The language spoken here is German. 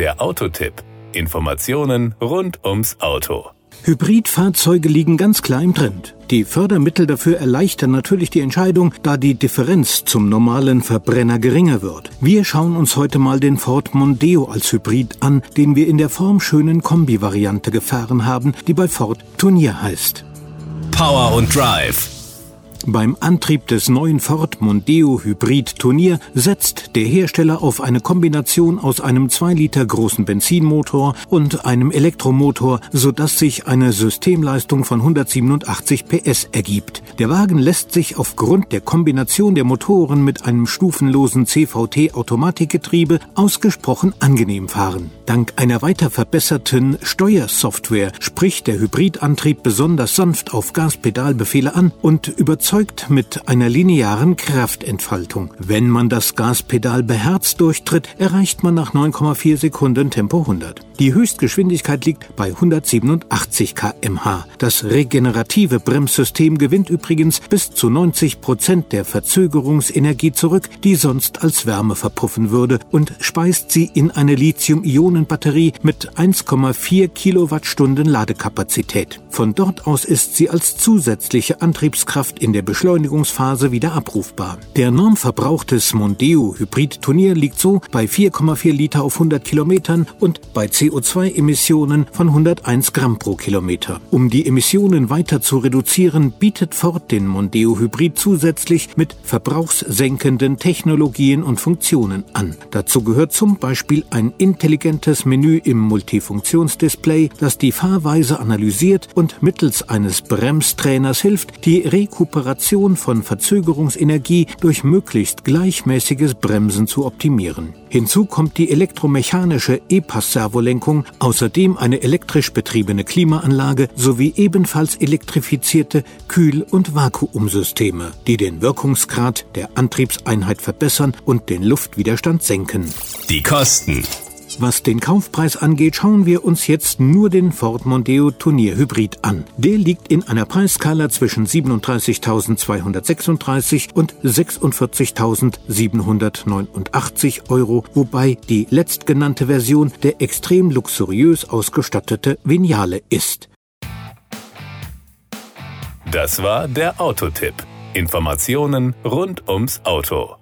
Der Autotipp. Informationen rund ums Auto. Hybridfahrzeuge liegen ganz klar im Trend. Die Fördermittel dafür erleichtern natürlich die Entscheidung, da die Differenz zum normalen Verbrenner geringer wird. Wir schauen uns heute mal den Ford Mondeo als Hybrid an, den wir in der formschönen Kombi-Variante gefahren haben, die bei Ford Turnier heißt. Power und Drive beim Antrieb des neuen Ford Mondeo Hybrid Turnier setzt der Hersteller auf eine Kombination aus einem 2 Liter großen Benzinmotor und einem Elektromotor, sodass sich eine Systemleistung von 187 PS ergibt. Der Wagen lässt sich aufgrund der Kombination der Motoren mit einem stufenlosen CVT Automatikgetriebe ausgesprochen angenehm fahren. Dank einer weiter verbesserten Steuersoftware spricht der Hybridantrieb besonders sanft auf Gaspedalbefehle an und überzeugt erzeugt mit einer linearen Kraftentfaltung. Wenn man das Gaspedal beherzt durchtritt, erreicht man nach 9,4 Sekunden Tempo 100. Die Höchstgeschwindigkeit liegt bei 187 kmh. Das regenerative Bremssystem gewinnt übrigens bis zu 90 Prozent der Verzögerungsenergie zurück, die sonst als Wärme verpuffen würde, und speist sie in eine Lithium-Ionen-Batterie mit 1,4 Kilowattstunden Ladekapazität. Von dort aus ist sie als zusätzliche Antriebskraft in der der Beschleunigungsphase wieder abrufbar. Der Normverbrauch des Mondeo Hybrid Turnier liegt so bei 4,4 Liter auf 100 Kilometern und bei CO2-Emissionen von 101 Gramm pro Kilometer. Um die Emissionen weiter zu reduzieren, bietet Ford den Mondeo Hybrid zusätzlich mit verbrauchssenkenden Technologien und Funktionen an. Dazu gehört zum Beispiel ein intelligentes Menü im Multifunktionsdisplay, das die Fahrweise analysiert und mittels eines Bremstrainers hilft, die Rekuperation Generation von Verzögerungsenergie durch möglichst gleichmäßiges Bremsen zu optimieren. Hinzu kommt die elektromechanische E-Pass-Servolenkung, außerdem eine elektrisch betriebene Klimaanlage sowie ebenfalls elektrifizierte Kühl- und Vakuumsysteme, die den Wirkungsgrad der Antriebseinheit verbessern und den Luftwiderstand senken. Die Kosten was den Kaufpreis angeht, schauen wir uns jetzt nur den Ford Mondeo Turnier Hybrid an. Der liegt in einer Preisskala zwischen 37.236 und 46.789 Euro, wobei die letztgenannte Version der extrem luxuriös ausgestattete Vignale ist. Das war der Autotipp. Informationen rund ums Auto.